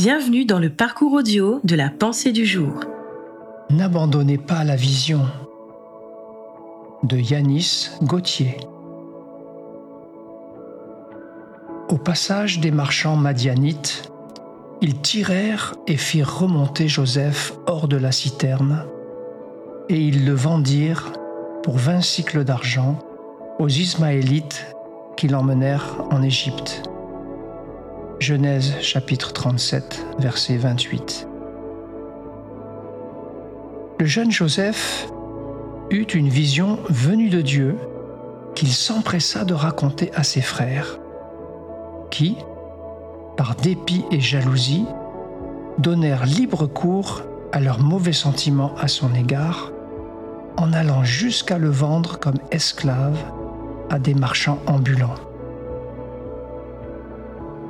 Bienvenue dans le parcours audio de la pensée du jour. N'abandonnez pas la vision de Yanis Gauthier. Au passage des marchands madianites, ils tirèrent et firent remonter Joseph hors de la citerne, et ils le vendirent pour vingt cycles d'argent aux Ismaélites qui l'emmenèrent en Égypte. Genèse chapitre 37, verset 28. Le jeune Joseph eut une vision venue de Dieu qu'il s'empressa de raconter à ses frères, qui, par dépit et jalousie, donnèrent libre cours à leurs mauvais sentiments à son égard, en allant jusqu'à le vendre comme esclave à des marchands ambulants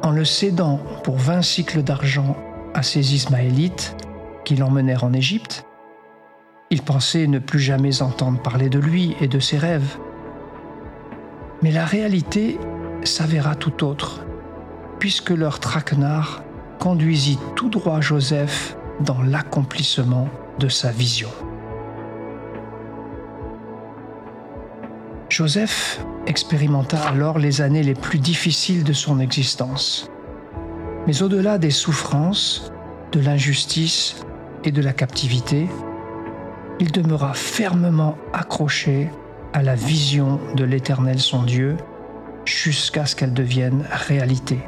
en le cédant pour vingt cycles d'argent à ces Ismaélites qui l'emmenèrent en Égypte, il pensait ne plus jamais entendre parler de lui et de ses rêves. Mais la réalité s'avéra tout autre, puisque leur traquenard conduisit tout droit Joseph dans l'accomplissement de sa vision. Joseph expérimenta alors les années les plus difficiles de son existence. Mais au-delà des souffrances, de l'injustice et de la captivité, il demeura fermement accroché à la vision de l'Éternel son Dieu jusqu'à ce qu'elle devienne réalité.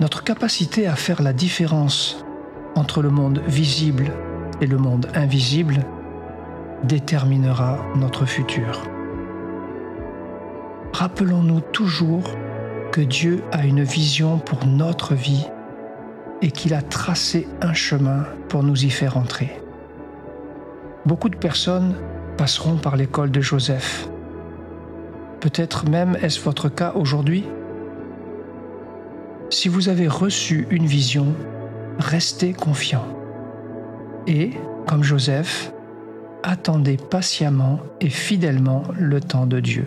Notre capacité à faire la différence entre le monde visible et le monde invisible déterminera notre futur rappelons-nous toujours que Dieu a une vision pour notre vie et qu'il a tracé un chemin pour nous y faire entrer. Beaucoup de personnes passeront par l'école de Joseph. Peut-être même est-ce votre cas aujourd'hui Si vous avez reçu une vision, restez confiant. Et, comme Joseph, attendez patiemment et fidèlement le temps de Dieu.